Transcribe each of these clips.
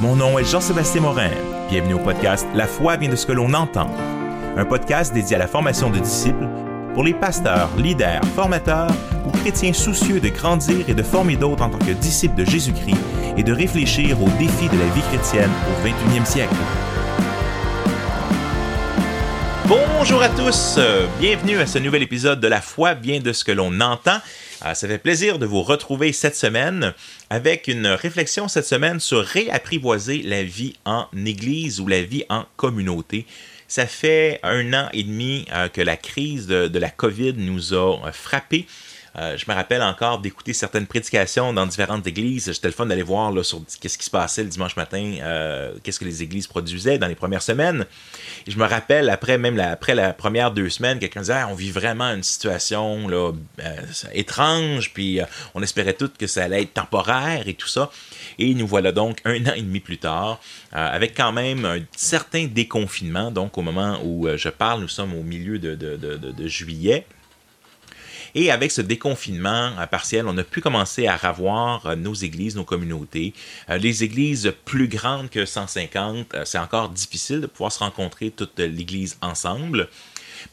Mon nom est Jean-Sébastien Morin. Bienvenue au podcast La foi vient de ce que l'on entend. Un podcast dédié à la formation de disciples pour les pasteurs, leaders, formateurs ou chrétiens soucieux de grandir et de former d'autres en tant que disciples de Jésus-Christ et de réfléchir aux défis de la vie chrétienne au 21e siècle. Bonjour à tous, bienvenue à ce nouvel épisode de La foi vient de ce que l'on entend. Ah, ça fait plaisir de vous retrouver cette semaine avec une réflexion cette semaine sur réapprivoiser la vie en Église ou la vie en communauté. Ça fait un an et demi euh, que la crise de, de la COVID nous a frappés. Euh, je me rappelle encore d'écouter certaines prédications dans différentes églises. J'étais le fun d'aller voir là, sur qu'est-ce qui se passait le dimanche matin, euh, qu'est-ce que les églises produisaient dans les premières semaines. Et je me rappelle, après même la, après la première deux semaines, quelqu'un disait on vit vraiment une situation là, euh, étrange, puis on espérait tout que ça allait être temporaire et tout ça. Et nous voilà donc un an et demi plus tard, avec quand même un certain déconfinement. Donc au moment où je parle, nous sommes au milieu de juillet. Et avec ce déconfinement partiel, on a pu commencer à revoir euh, nos églises, nos communautés. Euh, les églises plus grandes que 150, euh, c'est encore difficile de pouvoir se rencontrer toute l'église ensemble.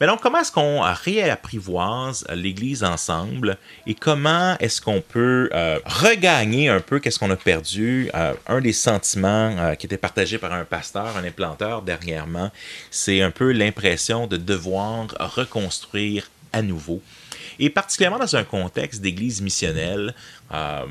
Mais donc, comment est-ce qu'on réapprivoise l'Église ensemble et comment est-ce qu'on peut regagner un peu qu'est-ce qu'on a perdu? un des sentiments qui était partagé par un pasteur, un implanteur dernièrement, c'est un peu l'impression de devoir reconstruire à nouveau et particulièrement dans un contexte d'église missionnelle. Euh,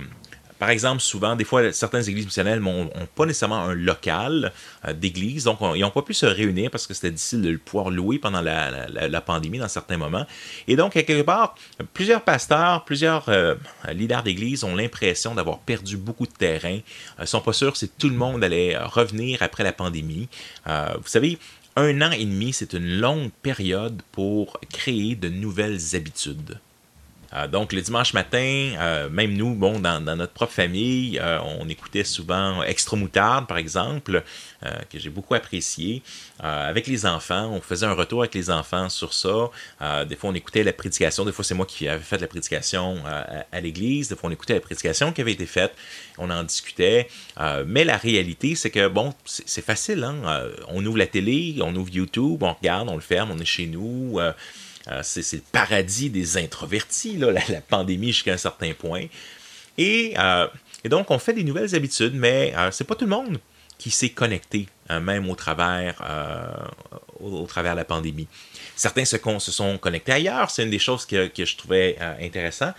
par exemple, souvent, des fois, certaines églises missionnelles n'ont pas nécessairement un local euh, d'église, donc ils n'ont pas pu se réunir parce que c'était difficile de pouvoir louer pendant la, pandémie dans certains moments. Et donc, quelque part, plusieurs pasteurs, plusieurs euh, leaders d'église ont l'impression d'avoir perdu beaucoup de terrain. Ne sont pas sûrs si tout le monde allait revenir après la pandémie. vous savez, un an et demi, c'est une longue période pour créer de nouvelles habitudes. Euh, donc, le dimanche matin, euh, même nous, bon, dans, notre propre famille, euh, on écoutait souvent Extra Moutarde, par exemple, que j'ai beaucoup apprécié. avec les enfants, on faisait un retour avec les enfants sur ça. des fois, on écoutait la prédication. Des fois, c'est moi qui avais fait la prédication à, l'église. Des fois, on écoutait la prédication qui avait été faite. On en discutait. mais la réalité, c'est que, bon, c'est facile. Hein? on ouvre la télé, on ouvre YouTube, on regarde, on le ferme, on est chez nous. Euh, c'est le paradis des introvertis, la, pandémie jusqu'à un certain point. Euh, et, donc, on fait des nouvelles habitudes, mais euh, c'est pas tout le monde qui s'est connecté, même au travers, au, travers de la pandémie. Certains se, se sont connectés ailleurs, c'est une des choses que, je trouvais intéressant.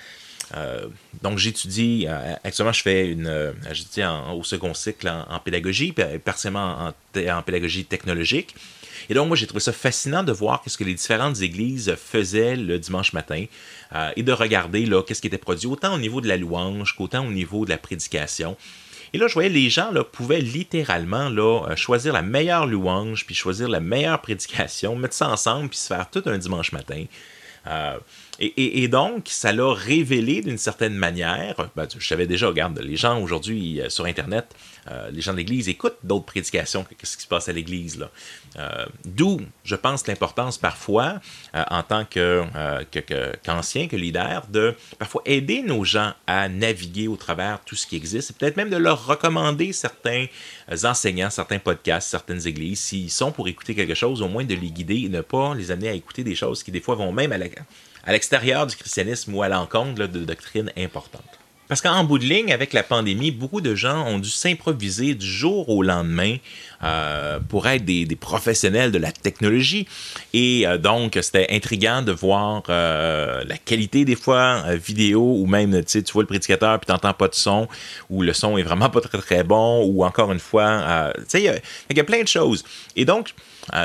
donc, j'étudie, actuellement, je fais une, j'étudie au second cycle en, pédagogie, partiellement en, pédagogie technologique. Et donc, moi, j'ai trouvé ça fascinant de voir ce que les différentes églises faisaient le dimanche matin euh, et de regarder là, qu'est-ce qui était produit, autant au niveau de la louange qu'autant au niveau de la prédication. Et là, je voyais les gens pouvaient littéralement là, euh, choisir la meilleure louange, puis choisir la meilleure prédication, mettre ça ensemble, puis se faire tout un dimanche matin. Euh, et, donc, ça l'a révélé d'une certaine manière. Ben, je savais déjà, regarde, les gens aujourd'hui sur Internet, les gens de l'Église écoutent d'autres prédications que ce qui se passe à l'Église. Là. Euh, d'où, je pense, l'importance parfois, euh, en tant euh, qu'ancien, que, leader, de parfois aider nos gens à naviguer au travers tout ce qui existe, et peut-être même de leur recommander certains enseignants, certains podcasts, certaines églises, s'ils sont pour écouter quelque chose, au moins de les guider et ne pas les amener à écouter des choses qui des fois vont même à l'extérieur du christianisme ou à l'encontre de doctrines importantes. Parce qu'en bout de ligne, avec la pandémie, beaucoup de gens ont dû s'improviser du jour au lendemain euh, pour être des, professionnels de la technologie. Et euh, donc, c'était intriguant de voir euh, la qualité des fois vidéo ou même, tu vois le prédicateur puis t'entends pas de son ou le son est vraiment pas très très bon ou encore une fois, tu sais, il y, a plein de choses. Et donc,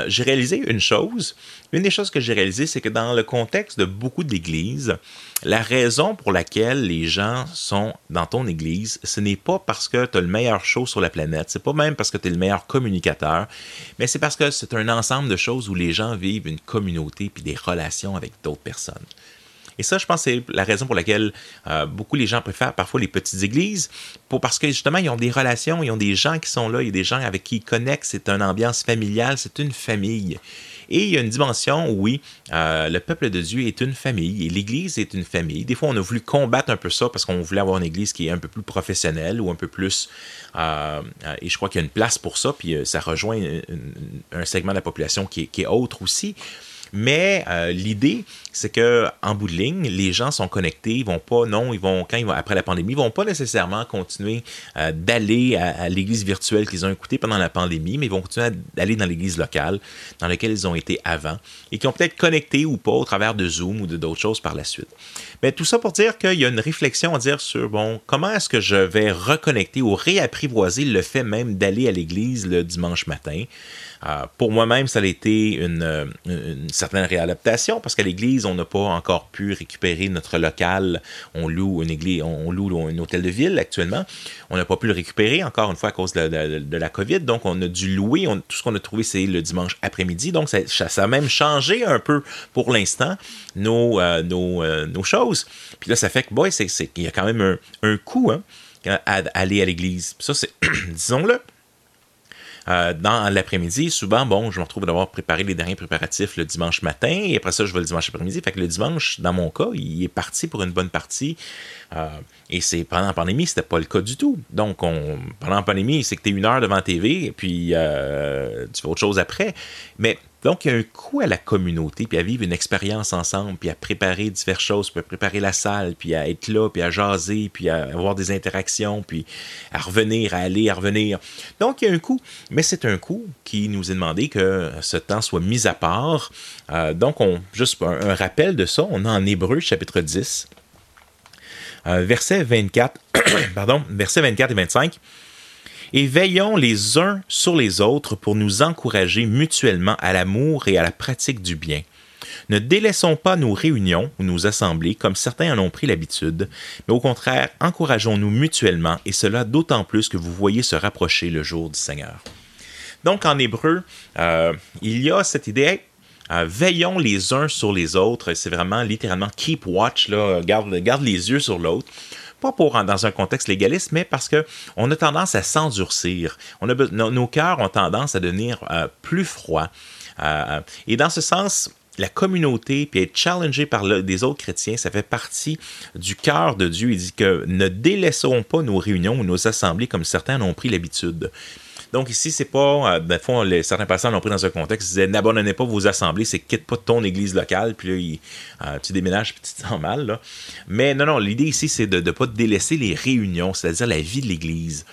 j'ai réalisé une chose. Une des choses que j'ai réalisé, c'est que dans le contexte de beaucoup d'églises, la raison pour laquelle les gens sont dans ton église, ce n'est pas parce que tu as le meilleur show sur la planète, c'est pas même parce que tu es le meilleur communicateur, mais c'est parce que c'est un ensemble de choses où les gens vivent une communauté puis des relations avec d'autres personnes. Et ça, je pense, c'est la raison pour laquelle euh, beaucoup les gens préfèrent parfois les petites églises, pour, parce que justement, ils ont des relations, ils ont des gens qui sont là, il y a des gens avec qui ils connectent, c'est une ambiance familiale, c'est une famille. Et il y a une dimension où, oui, euh, le peuple de Dieu est une famille et l'Église est une famille. Des fois, on a voulu combattre un peu ça parce qu'on voulait avoir une Église qui est un peu plus professionnelle ou un peu plus... Euh, et je crois qu'il y a une place pour ça, puis ça rejoint un segment de la population qui est autre aussi. Mais euh, l'idée, c'est que en bout de ligne, les gens sont connectés, ils vont pas, non, ils vont quand ils vont après la pandémie, ils vont pas nécessairement continuer euh, d'aller à, l'église virtuelle qu'ils ont écoutée pendant la pandémie, mais ils vont continuer d'aller dans l'église locale dans laquelle ils ont été avant et qui ont peut-être connecté ou pas au travers de Zoom ou de d'autres choses par la suite. Mais tout ça pour dire qu'il y a une réflexion à dire sur bon, comment est-ce que je vais reconnecter ou réapprivoiser le fait même d'aller à l'église le dimanche matin? Euh, pour moi-même, ça a été une, certaine réadaptation parce qu'à l'église, on n'a pas encore pu récupérer notre local. On loue une église, on loue un hôtel de ville actuellement. On n'a pas pu le récupérer encore une fois à cause de, la COVID. Donc, on a dû louer. tout ce qu'on a trouvé, c'est le dimanche après-midi. Donc, ça, a même changé un peu pour l'instant nos, euh, euh, nos, choses. Puis là, ça fait que, boy, c'est, qu'il y a quand même un, un coût hein, à aller à l'église. Ça, c'est, disons-le. Euh, dans l'après-midi, souvent, bon, je me retrouve d'avoir préparé les derniers préparatifs le dimanche matin, et après ça, je vais le dimanche après-midi. Fait que le dimanche, dans mon cas, il est parti pour une bonne partie. Euh, et c'est pendant la pandémie, c'était pas le cas du tout. Donc, on, pendant la pandémie, c'est que tu es une heure devant TV, et puis euh, tu fais autre chose après. Mais donc, il y a un coût à la communauté, puis à vivre une expérience ensemble, puis à préparer diverses choses, puis à préparer la salle, puis à être là, puis à jaser, puis à avoir des interactions, puis à revenir, à aller, à revenir. Donc, il y a un coût, mais c'est un coût qui nous est demandé que ce temps soit mis à part. Euh, donc, on, juste un, rappel de ça, on a en Hébreu, chapitre 10, euh, verset 24, pardon, versets 24 et 25 et veillons les uns sur les autres pour nous encourager mutuellement à l'amour et à la pratique du bien. Ne délaissons pas nos réunions ou nos assemblées comme certains en ont pris l'habitude, mais au contraire, encourageons-nous mutuellement, et cela d'autant plus que vous voyez se rapprocher le jour du Seigneur. Donc en hébreu, euh, il y a cette idée, euh, veillons les uns sur les autres, c'est vraiment littéralement keep watch, garde les yeux sur l'autre pas pour dans un contexte légaliste, mais parce que on a tendance à s'endurcir. On a, nos, cœurs ont tendance à devenir euh, plus froids. Euh, et dans ce sens, la communauté, puis être challengé par des autres chrétiens, ça fait partie du cœur de Dieu. Il dit que ne délaissons pas nos réunions ou nos assemblées comme certains en ont pris l'habitude. Donc ici, c'est pas, euh, ben, fond, les, certains pasteurs l'ont pris dans un contexte, ils disaient n'abandonnez pas vos assemblées, c'est quitte pas ton église locale, puis là, euh, tu déménages, puis tu te sens mal. Mais non, non, l'idée ici, c'est de ne pas délaisser les réunions, c'est-à-dire la vie de l'église.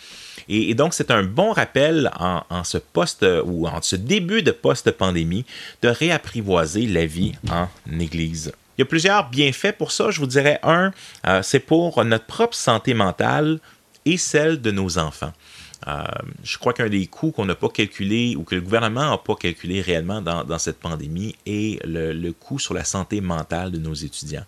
Et, donc, c'est un bon rappel en, ce poste ou en ce début de post-pandémie de réapprivoiser la vie en Église. Il y a plusieurs bienfaits pour ça. Je vous dirais un, euh, c'est pour notre propre santé mentale et celle de nos enfants. Euh, je crois qu'un des coûts qu'on n'a pas calculé ou que le gouvernement n'a pas calculé réellement dans, cette pandémie est le, coût sur la santé mentale de nos étudiants.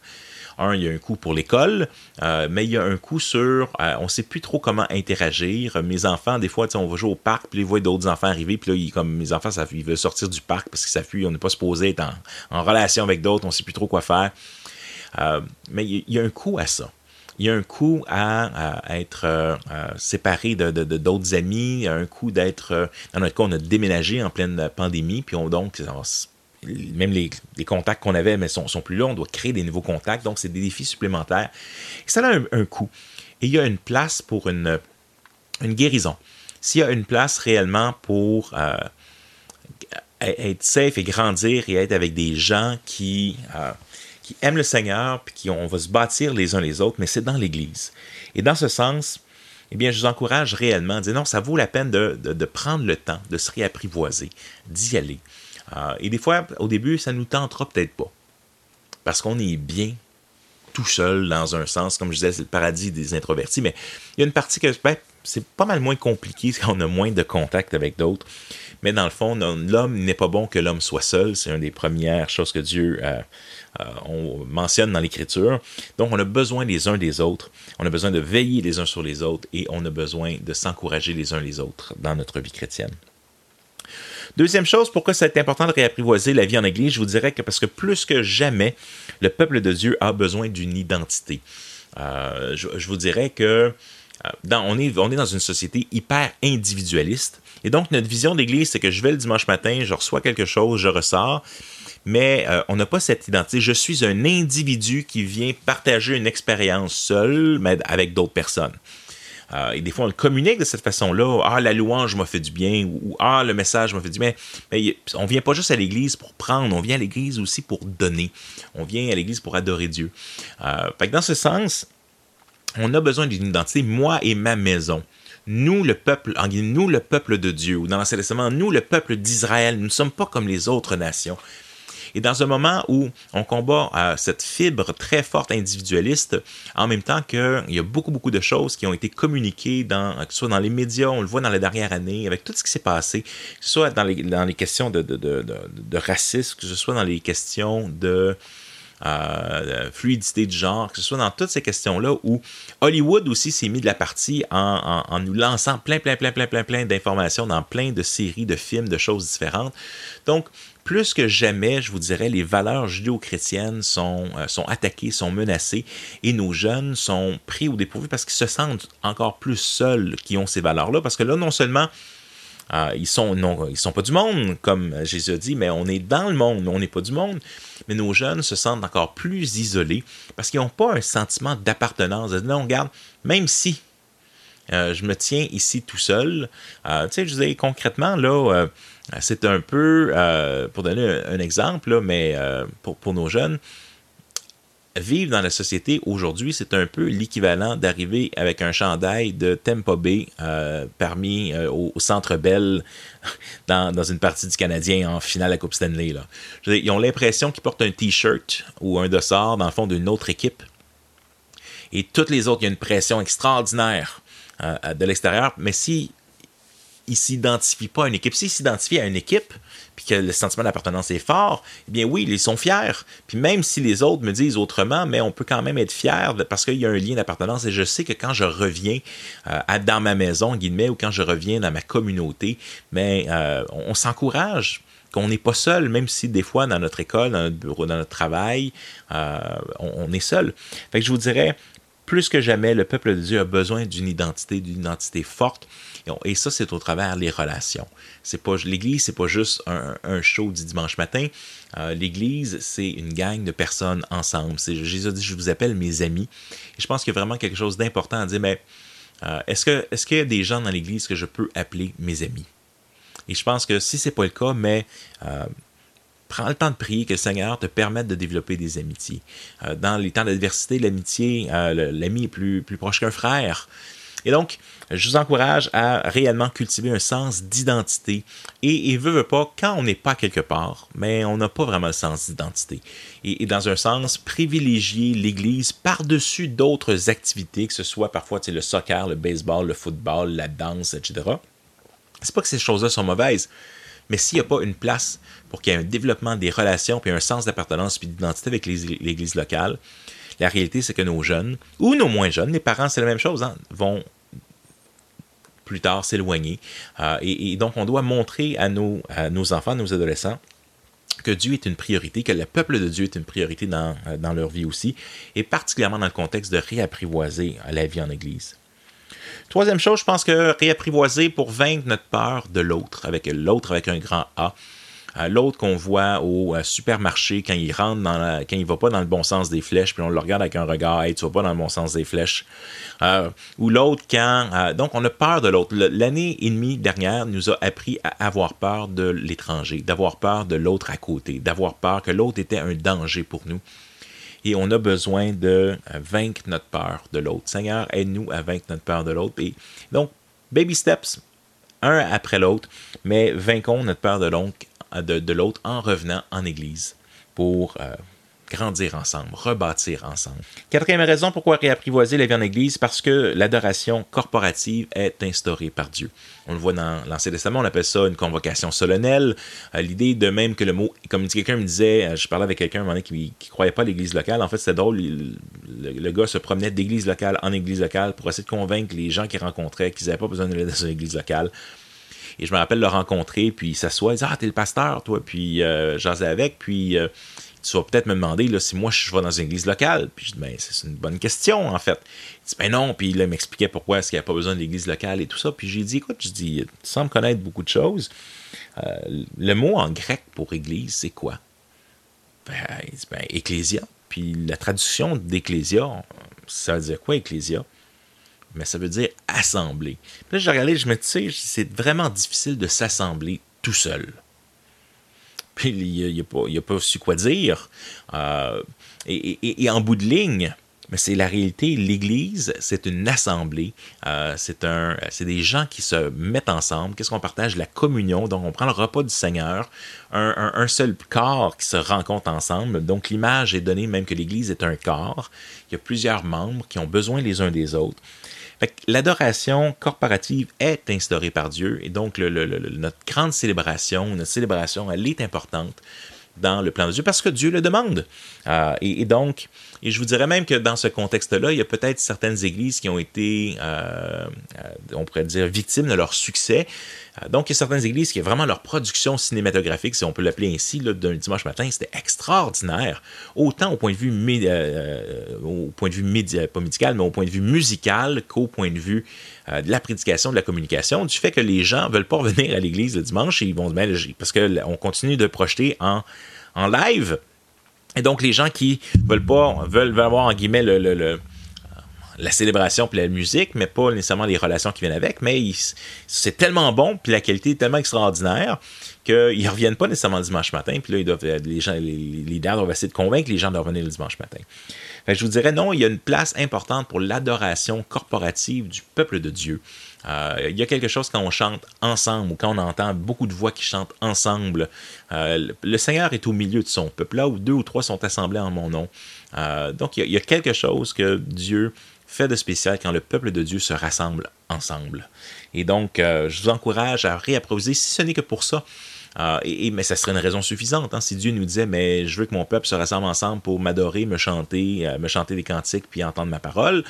Un, il y a un coût pour l'école, euh, mais il y a un coût sur, euh, on ne sait plus trop comment interagir. Mes enfants, des fois, on va jouer au parc, puis ils voient d'autres enfants arriver, puis là, comme mes enfants, ça, ils veulent sortir du parc parce qu'ils s'appuient, on n'est pas supposé être en, relation avec d'autres, on ne sait plus trop quoi faire. mais il y a un coût à ça il y a un coût à, être euh, séparé de, d'autres amis, un coût d'être, euh, dans notre cas, on a déménagé en pleine pandémie, puis on donc, même les, contacts qu'on avait mais sont, plus là, on doit créer des nouveaux contacts, donc c'est des défis supplémentaires. Et ça a un, coût. Et il y a une place pour une, une guérison. S'il y a une place réellement pour euh, être safe et grandir et être avec des gens qui qui aiment le Seigneur, puis qui on va se bâtir les uns les autres, mais c'est dans l'Église. Et dans ce sens, eh bien, je vous encourage réellement dire non, ça vaut la peine de, prendre le temps, de se réapprivoiser, d'y aller. Euh, et des fois, au début, ça nous tentera peut-être pas. Parce qu'on est bien tout seul dans un sens. Comme je disais, c'est le paradis des introvertis. Mais il y a une partie que ben, c'est pas mal moins compliqué quand on a moins de contact avec d'autres. Mais dans le fond, l'homme n'est pas bon que l'homme soit seul. C'est une des premières choses que Dieu euh, euh, on mentionne dans l'Écriture. Donc, on a besoin les uns des autres. On a besoin de veiller les uns sur les autres et on a besoin de s'encourager les uns les autres dans notre vie chrétienne. Deuxième chose, pourquoi c'est important de réapprivoiser la vie en Église, je vous dirais que parce que plus que jamais, le peuple de Dieu a besoin d'une identité. Euh, je, vous dirais que dans, on, est, dans une société hyper individualiste. Et donc, notre vision d'Église, c'est que je vais le dimanche matin, je reçois quelque chose, je ressors, mais euh, on n'a pas cette identité. Je suis un individu qui vient partager une expérience seul, mais avec d'autres personnes. Euh, et des fois, on communique de cette façon-là. Ah, la louange m'a fait du bien, ou, Ah, le message m'a fait du bien. Mais on vient pas juste à l'Église pour prendre, on vient à l'Église aussi pour donner. On vient à l'Église pour adorer Dieu. Euh, fait que dans ce sens, on a besoin d'une identité, moi et ma maison. Nous, le peuple, nous, le peuple de Dieu, ou dans l'Ancien Testament, nous, le peuple d'Israël, nous ne sommes pas comme les autres nations. Et dans un moment où on combat cette fibre très forte individualiste, en même temps qu'il y a beaucoup, beaucoup de choses qui ont été communiquées, que ce soit dans les médias, on le voit dans les dernières années, avec tout ce qui s'est passé, que ce soit dans les, questions de, racisme, que ce soit dans les questions de euh, fluidité de genre, que ce soit dans toutes ces questions-là où Hollywood aussi s'est mis de la partie en, nous lançant plein, plein, plein, plein, plein, plein d'informations dans plein de séries, de films, de choses différentes. Donc, plus que jamais, je vous dirais, les valeurs judéo-chrétiennes sont, euh, sont attaquées, sont menacées, et nos jeunes sont pris au dépourvu parce qu'ils se sentent encore plus seuls qui ont ces valeurs-là, parce que là, non seulement euh, ils sont non, ils sont pas du monde, comme Jésus a dit, mais on est dans le monde, mais on n'est pas du monde. Mais nos jeunes se sentent encore plus isolés parce qu'ils n'ont pas un sentiment d'appartenance. Non, regarde, même si euh, je me tiens ici tout seul, tu sais, je disais concrètement, là, euh, c'est un peu, euh, pour donner un, exemple, mais euh, pour, nos jeunes, vivre dans la société aujourd'hui, c'est un peu l'équivalent d'arriver avec un chandail de Tempo Bay parmi au, Centre Bell dans, une partie du Canadien en finale à Coupe Stanley. Ils ont l'impression qu'ils portent un T-shirt ou un dossard dans le fond d'une autre équipe. Et toutes les autres, il y a une pression extraordinaire de l'extérieur. Mais si il s'identifie pas à une équipe. S'il s'identifie à une équipe, puis que le sentiment d'appartenance est fort, eh bien oui, ils sont fiers. Puis même si les autres me disent autrement, mais on peut quand même être fier parce qu'il y a un lien d'appartenance. Et je sais que quand je reviens euh, dans ma maison, guillemets, ou quand je reviens dans ma communauté, mais euh, on, s'encourage qu'on n'est pas seul, même si des fois dans notre école, dans notre bureau, dans notre travail, euh, on, on, est seul. Fait que je vous dirais, plus que jamais, le peuple de Dieu a besoin d'une identité, d'une identité forte. Et ça, c'est au travers des relations. C'est pas l'Église, c'est pas juste un, show du dimanche matin. Euh, L'Église, c'est une gang de personnes ensemble. Jésus a dit, je vous appelle mes amis. Et je pense qu'il y a vraiment quelque chose d'important à dire, mais euh, est-ce que est-ce qu'il y a des gens dans l'Église que je peux appeler mes amis? Et je pense que si c'est pas le cas, mais euh, prends le temps de prier que le Seigneur te permette de développer des amitiés. Euh, dans les temps d'adversité, l'amitié, euh, l'ami est plus, proche qu'un frère. Et donc, je vous encourage à réellement cultiver un sens d'identité. Et, et veut, veut pas, quand on n'est pas quelque part, mais on n'a pas vraiment le sens d'identité. Et, dans un sens, privilégier l'Église par-dessus d'autres activités, que ce soit parfois le soccer, le baseball, le football, la danse, etc. C'est pas que ces choses-là sont mauvaises, mais s'il n'y a pas une place pour qu'il y ait un développement des relations, puis un sens d'appartenance, puis d'identité avec l'Église locale, la réalité, c'est que nos jeunes, ou nos moins jeunes, les parents, c'est la même chose, hein, vont plus tard s'éloigner. Euh, et, donc, on doit montrer à nos, enfants, à nos adolescents, que Dieu est une priorité, que le peuple de Dieu est une priorité dans, euh, dans leur vie aussi, et particulièrement dans le contexte de réapprivoiser la vie en Église. Troisième chose, je pense que réapprivoiser pour vaincre notre peur de l'autre, avec l'autre avec un grand A. Euh, l'autre qu'on voit au euh, supermarché quand il rentre quand il va pas dans le bon sens des flèches, puis on le regarde avec un regard, hey, tu vas pas dans le bon sens des flèches. Euh, ou l'autre quand, donc on a peur de l'autre. L'année et demie dernière nous a appris à avoir peur de l'étranger, d'avoir peur de l'autre à côté, d'avoir peur que l'autre était un danger pour nous et on a besoin de euh, vaincre notre peur de l'autre. Seigneur, aide-nous à vaincre notre peur de l'autre. Et donc, baby steps, un après l'autre, mais vainquons notre peur de l'autre en revenant en Église pour euh, grandir ensemble, rebâtir ensemble. Quatrième raison pourquoi réapprivoiser la vie en Église, parce que l'adoration corporative est instaurée par Dieu. On le voit dans l'Ancien Testament, on appelle ça une convocation solennelle. Euh, l'idée de même que le mot, comme quelqu'un me disait, euh, je parlais avec quelqu'un qui ne croyait pas à l'Église locale, en fait c'est drôle, le, gars se promenait d'église locale en église locale pour essayer de convaincre les gens qu'il rencontrait qu'ils n'avaient pas besoin d'aller dans une église locale. Et je me rappelle le rencontrer, puis il s'assoit, il dit Ah, t'es le pasteur, toi. Puis euh, j'en avec, puis tu vas peut-être me demander là, si moi je vais dans une église locale. Puis je dis, ben, c'est une bonne question, en fait. Il dit, ben non. Puis il m'expliquait pourquoi est-ce qu'il n'y a pas besoin de l'église locale et tout ça. Puis j'ai dit, écoute, je dis, tu sembles connaître beaucoup de choses. Euh, le mot en grec pour église, c'est quoi? Ben, il dit, ben, ecclésia. Puis la traduction d'ecclésia, ça veut dire quoi, ecclésia? Mais ça veut dire assembler. Puis là, j'ai regardé, je me dis, c'est vraiment difficile de s'assembler tout seul. Puis il n'a pas, su quoi dire. Euh, et, en bout de ligne, mais c'est la réalité. L'Église, c'est une assemblée. Euh, c'est des gens qui se mettent ensemble. Qu'est-ce qu'on partage? La communion. Donc, on prend le repas du Seigneur. Un, seul corps qui se rencontre ensemble. Donc, l'image est donnée même que l'Église est un corps. Il y a plusieurs membres qui ont besoin les uns des autres. L'adoration corporative est instaurée par Dieu et donc notre grande célébration, notre célébration, elle est importante dans le plan de Dieu parce que Dieu le demande. Euh, et, donc, et je vous dirais même que dans ce contexte-là, il y a peut-être certaines églises qui ont été, euh, euh, on pourrait dire, victimes de leur succès. Donc, il y a certaines églises qui ont vraiment leur production cinématographique, si on peut l'appeler ainsi, d'un dimanche matin, c'était extraordinaire. Autant au point de vue, au point de vue pas médical, mais au point de vue musical qu'au point de vue de la prédication, de la communication, du fait que les gens ne veulent pas revenir à l'église le dimanche et ils vont mettre, parce qu'on continue de projeter en, en live et donc, les gens qui veulent pas, veulent, avoir, en guillemets, le, la célébration puis la musique, mais pas nécessairement les relations qui viennent avec, mais c'est tellement bon, puis la qualité est tellement extraordinaire qu'ils ne reviennent pas nécessairement le dimanche matin, puis là, ils doivent, les, gens, les, leaders doivent essayer de convaincre les gens de revenir le dimanche matin. je vous dirais, non, il y a une place importante pour l'adoration corporative du peuple de Dieu. Euh, il y a quelque chose quand on chante ensemble ou quand on entend beaucoup de voix qui chantent ensemble. Euh, le Seigneur est au milieu de son peuple, là où deux ou trois sont assemblés en mon nom. Euh, donc il y, a, quelque chose que Dieu fait de spécial quand le peuple de Dieu se rassemble ensemble. Et donc, je vous encourage à réapproviser, si ce n'est que pour ça. et, mais ça serait une raison suffisante. Hein, si Dieu nous disait, mais je veux que mon peuple se rassemble ensemble pour m'adorer, me chanter, me chanter des cantiques, puis entendre ma parole,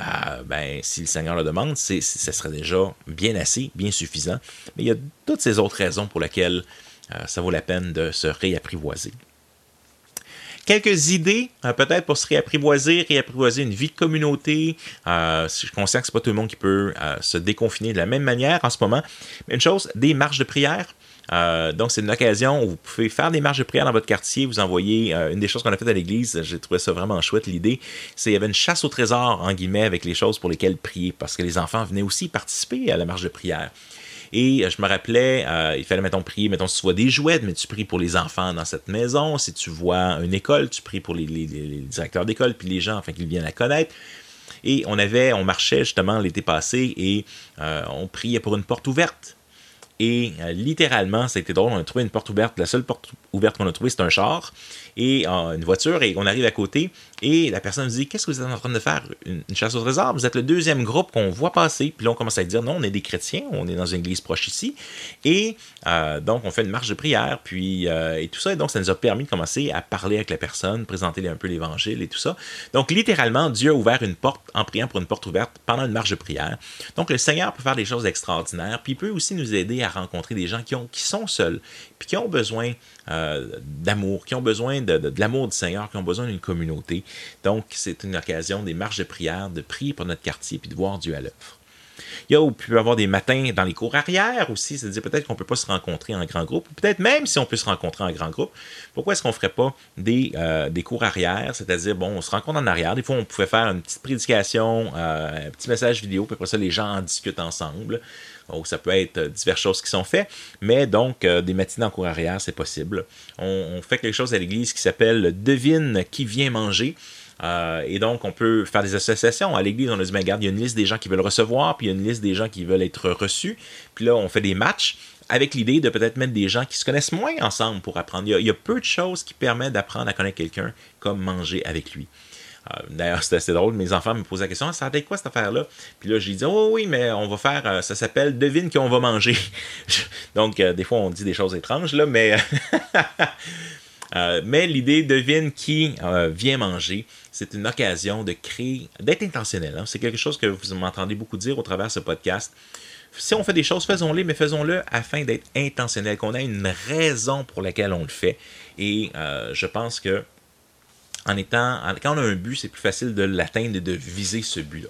euh, ben, si le Seigneur le demande, ce serait déjà bien assez, bien suffisant. Mais il y a toutes ces autres raisons pour lesquelles euh, ça vaut la peine de se réapprivoiser. Quelques idées, euh, peut-être pour se réapprivoiser, réapprivoiser une vie de communauté. je suis conscient que ce n'est pas tout le monde qui peut se déconfiner de la même manière en ce moment. Mais une chose, des marches de prière. Euh, donc, c'est une occasion où vous pouvez faire des marches de prière dans votre quartier, vous envoyer euh, une des choses qu'on a fait à l'église, j'ai trouvé ça vraiment chouette l'idée, c'est qu'il y avait une chasse au trésor, en guillemets, avec les choses pour lesquelles prier, parce que les enfants venaient aussi participer à la marche de prière. Et euh, je me rappelais, il fallait, mettons, prier, mettons, si tu vois des jouets, mais tu pries pour les enfants dans cette maison. Si tu vois une école, tu pries pour les, directeurs d'école, puis les gens, afin qu'ils viennent la connaître. Et on avait, on marchait justement l'été passé et on priait pour une porte ouverte. Et euh, littéralement, été drôle. On a trouvé une porte ouverte. La seule porte ouverte qu'on a trouvée, c'est un char et euh, une voiture. Et on arrive à côté. Et la personne nous dit Qu'est-ce que vous êtes en train de faire? Une, chasse au trésor? Vous êtes le deuxième groupe qu'on voit passer. Puis là, on commence à dire Non, on est des chrétiens. On est dans une église proche ici. Et euh, donc, on fait une marche de prière. Puis, et tout ça. Et donc, ça nous a permis de commencer à parler avec la personne, présenter un peu l'évangile et tout ça. Donc, littéralement, Dieu a ouvert une porte en priant pour une porte ouverte pendant une marche de prière. Donc, le Seigneur peut faire des choses extraordinaires. Puis, il peut aussi nous aider à rencontrer des gens qui, ont, qui sont seuls, puis qui ont besoin euh, d'amour, qui ont besoin de, l'amour du Seigneur, qui ont besoin d'une communauté. Donc, c'est une occasion des marches de prière, de prier pour notre quartier, puis de voir Dieu à l'œuvre. Il y a, peut avoir des matins dans les cours arrière aussi, c'est-à-dire peut-être qu'on ne peut pas se rencontrer en grand groupe, peut-être même si on peut se rencontrer en grand groupe, pourquoi est-ce qu'on ne ferait pas des, euh, des cours arrière, c'est-à-dire, bon, on se rencontre en arrière, des fois on pouvait faire une petite prédication, euh, un petit message vidéo, puis après ça, les gens en discutent ensemble. Donc, ça peut être diverses choses qui sont faites, mais donc, euh, des matinées en cours arrière, c'est possible. On, fait quelque chose à l'église qui s'appelle Devine qui vient manger. Euh, et donc, on peut faire des associations. À l'église, on a dit, ben, regarde, il y a une liste des gens qui veulent recevoir, puis il y a une liste des gens qui veulent être reçus. Puis là, on fait des matchs avec l'idée de peut-être mettre des gens qui se connaissent moins ensemble pour apprendre. Il y a, peu de choses qui permettent d'apprendre à connaître quelqu'un comme manger avec lui. Euh, d'ailleurs, c'était assez drôle. Mes enfants me posaient la question ça a quoi cette affaire-là? Puis là, j'ai dit Oh oui, mais on va faire. Euh, ça s'appelle Devine qu'on va manger. Donc, euh, des fois, on dit des choses étranges, là, mais. mais l'idée devine qui vient manger, c'est une occasion de créer, d'être intentionnel. Hein. C'est quelque chose que vous m'entendez beaucoup dire au travers de ce podcast. si on fait des choses, faisons-les, mais faisons-le afin d'être intentionnel, qu'on ait une raison pour laquelle on le fait. Et je pense que en étant, quand on a un but, c'est plus facile de l'atteindre et de viser ce but-là.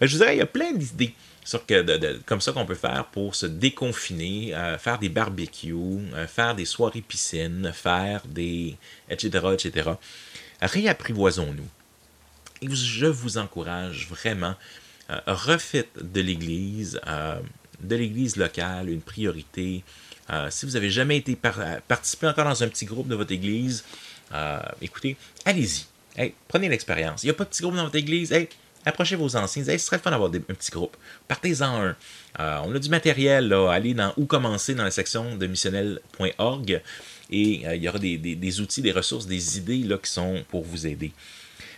je vous dirais, il y a plein d'idées sur que, comme ça qu'on peut faire pour se déconfiner, euh, faire des barbecues, euh, faire des soirées piscines, faire des etc. etc. Réapprivoisons-nous. Et je vous encourage vraiment, euh, refaites de l'Église, de l'Église locale, une priorité. si vous n'avez jamais été participé encore dans un petit groupe de votre Église, écoutez, allez-y. prenez l'expérience. Il n'y a pas de petit groupe dans votre Église? Approchez vos anciens. ce serait le fun d'avoir un petit groupe. Partez-en un. Euh, on a du matériel, allez dans où commencer dans la section de missionnel.org et euh, il y aura des, outils, des ressources, des idées là, qui sont pour vous aider.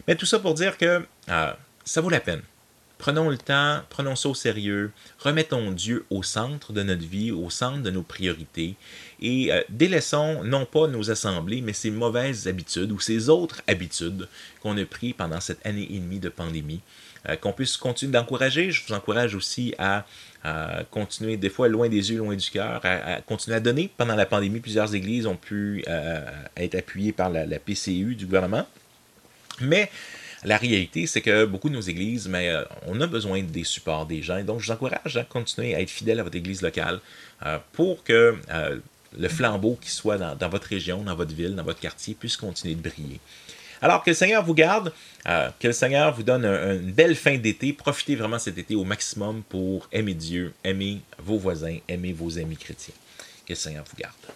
Mais tout ça pour dire que euh, ça vaut la peine. Prenons le temps, prenons ça au sérieux, remettons Dieu au centre de notre vie, au centre de nos priorités, et délaissons non pas nos assemblées, mais ces mauvaises habitudes ou ces autres habitudes qu'on a prises pendant cette année et demie de pandémie. Euh, qu'on puisse continuer d'encourager. Je vous encourage aussi à, continuer, des fois loin des yeux, loin du cœur, à, continuer à donner. Pendant la pandémie, plusieurs églises ont pu euh, être appuyées par la, PCU du gouvernement. Mais la réalité, c'est que beaucoup de nos églises, mais euh, on a besoin des supports des gens. donc, je vous encourage à continuer à être fidèle à votre église locale pour que le flambeau qui soit dans, votre région, dans votre ville, dans votre quartier, puisse continuer de briller. Alors que le Seigneur vous garde, euh, que le Seigneur vous donne une belle fin d'été. Profitez vraiment cet été au maximum pour aimer Dieu, aimer vos voisins, aimer vos amis chrétiens. Que le Seigneur vous garde.